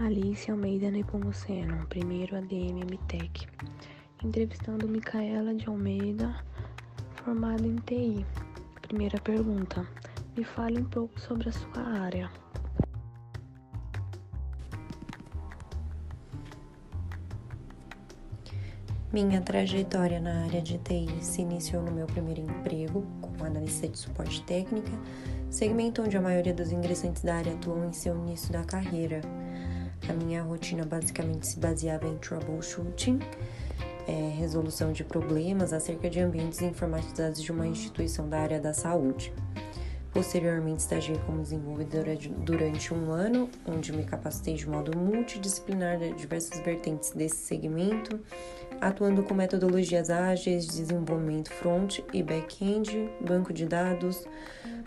Alice Almeida Nepomuceno, primeiro ADM MTech. Entrevistando Micaela de Almeida, formada em TI. Primeira pergunta: me fale um pouco sobre a sua área. Minha trajetória na área de TI se iniciou no meu primeiro emprego como analista de suporte técnica, segmento onde a maioria dos ingressantes da área atuam em seu início da carreira. A minha rotina basicamente se baseava em troubleshooting, é, resolução de problemas acerca de ambientes informatizados de uma instituição da área da saúde. Posteriormente, estagiei como desenvolvedora durante um ano, onde me capacitei de modo multidisciplinar de diversas vertentes desse segmento, atuando com metodologias ágeis, desenvolvimento front e back-end, banco de dados.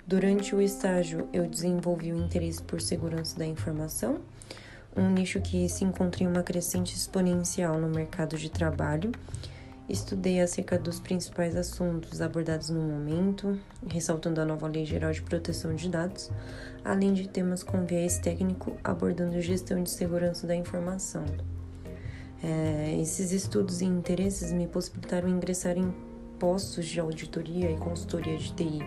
Durante o estágio, eu desenvolvi o interesse por segurança da informação, um nicho que se encontra em uma crescente exponencial no mercado de trabalho Estudei acerca dos principais assuntos abordados no momento, ressaltando a nova Lei Geral de Proteção de Dados, além de temas com viés técnico abordando gestão de segurança da informação. É, esses estudos e interesses me possibilitaram ingressar em postos de auditoria e consultoria de TI,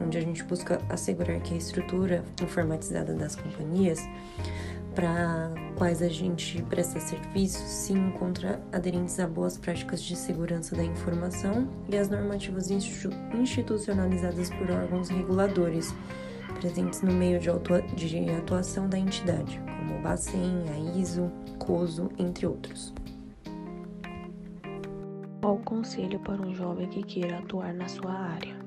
onde a gente busca assegurar que a estrutura informatizada das companhias para quais a gente presta serviço se encontra aderentes a boas práticas de segurança da informação e as normativas institucionalizadas por órgãos reguladores presentes no meio de, de atuação da entidade, como o Bacen, a ISO, COSO, entre outros. Qual o conselho para um jovem que queira atuar na sua área?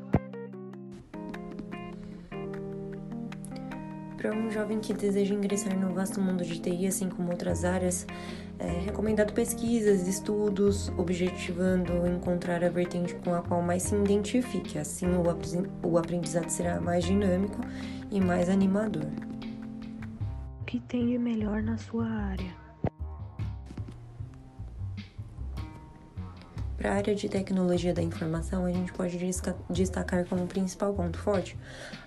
Para um jovem que deseja ingressar no vasto mundo de TI, assim como outras áreas, é recomendado pesquisas, estudos, objetivando encontrar a vertente com a qual mais se identifique. Assim, o aprendizado será mais dinâmico e mais animador. O que tem de melhor na sua área? Para a área de tecnologia da informação, a gente pode destacar como principal ponto forte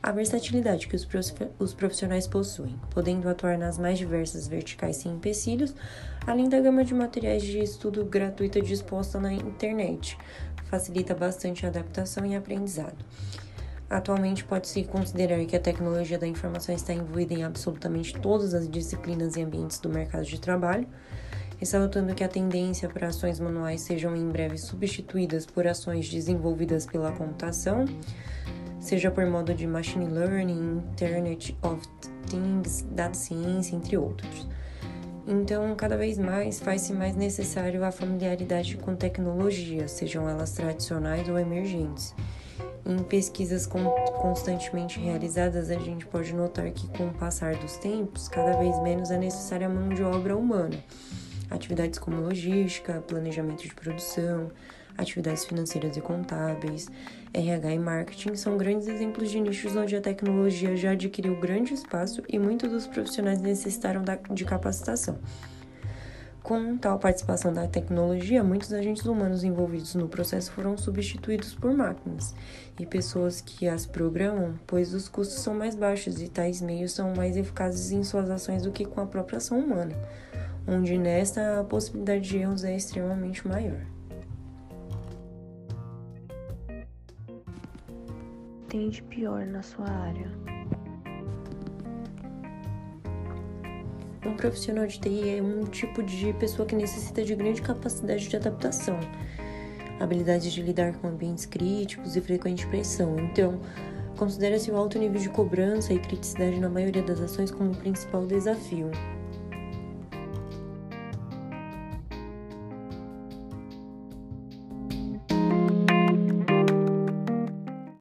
a versatilidade que os profissionais possuem, podendo atuar nas mais diversas verticais sem empecilhos, além da gama de materiais de estudo gratuita disposta na internet. Facilita bastante a adaptação e aprendizado. Atualmente, pode-se considerar que a tecnologia da informação está envolvida em absolutamente todas as disciplinas e ambientes do mercado de trabalho ressaltando que a tendência para ações manuais sejam em breve substituídas por ações desenvolvidas pela computação, seja por modo de machine learning, Internet of Things, data ciência, entre outros. Então, cada vez mais faz-se mais necessário a familiaridade com tecnologias, sejam elas tradicionais ou emergentes. Em pesquisas constantemente realizadas, a gente pode notar que, com o passar dos tempos, cada vez menos é necessária a mão de obra humana Atividades como logística, planejamento de produção, atividades financeiras e contábeis, RH e marketing são grandes exemplos de nichos onde a tecnologia já adquiriu grande espaço e muitos dos profissionais necessitaram de capacitação. Com tal participação da tecnologia, muitos agentes humanos envolvidos no processo foram substituídos por máquinas e pessoas que as programam, pois os custos são mais baixos e tais meios são mais eficazes em suas ações do que com a própria ação humana onde nesta a possibilidade de erros é extremamente maior. Tem de pior na sua área? Um profissional de TI é um tipo de pessoa que necessita de grande capacidade de adaptação, habilidades de lidar com ambientes críticos e frequente pressão. Então, considera-se o alto nível de cobrança e criticidade na maioria das ações como o principal desafio.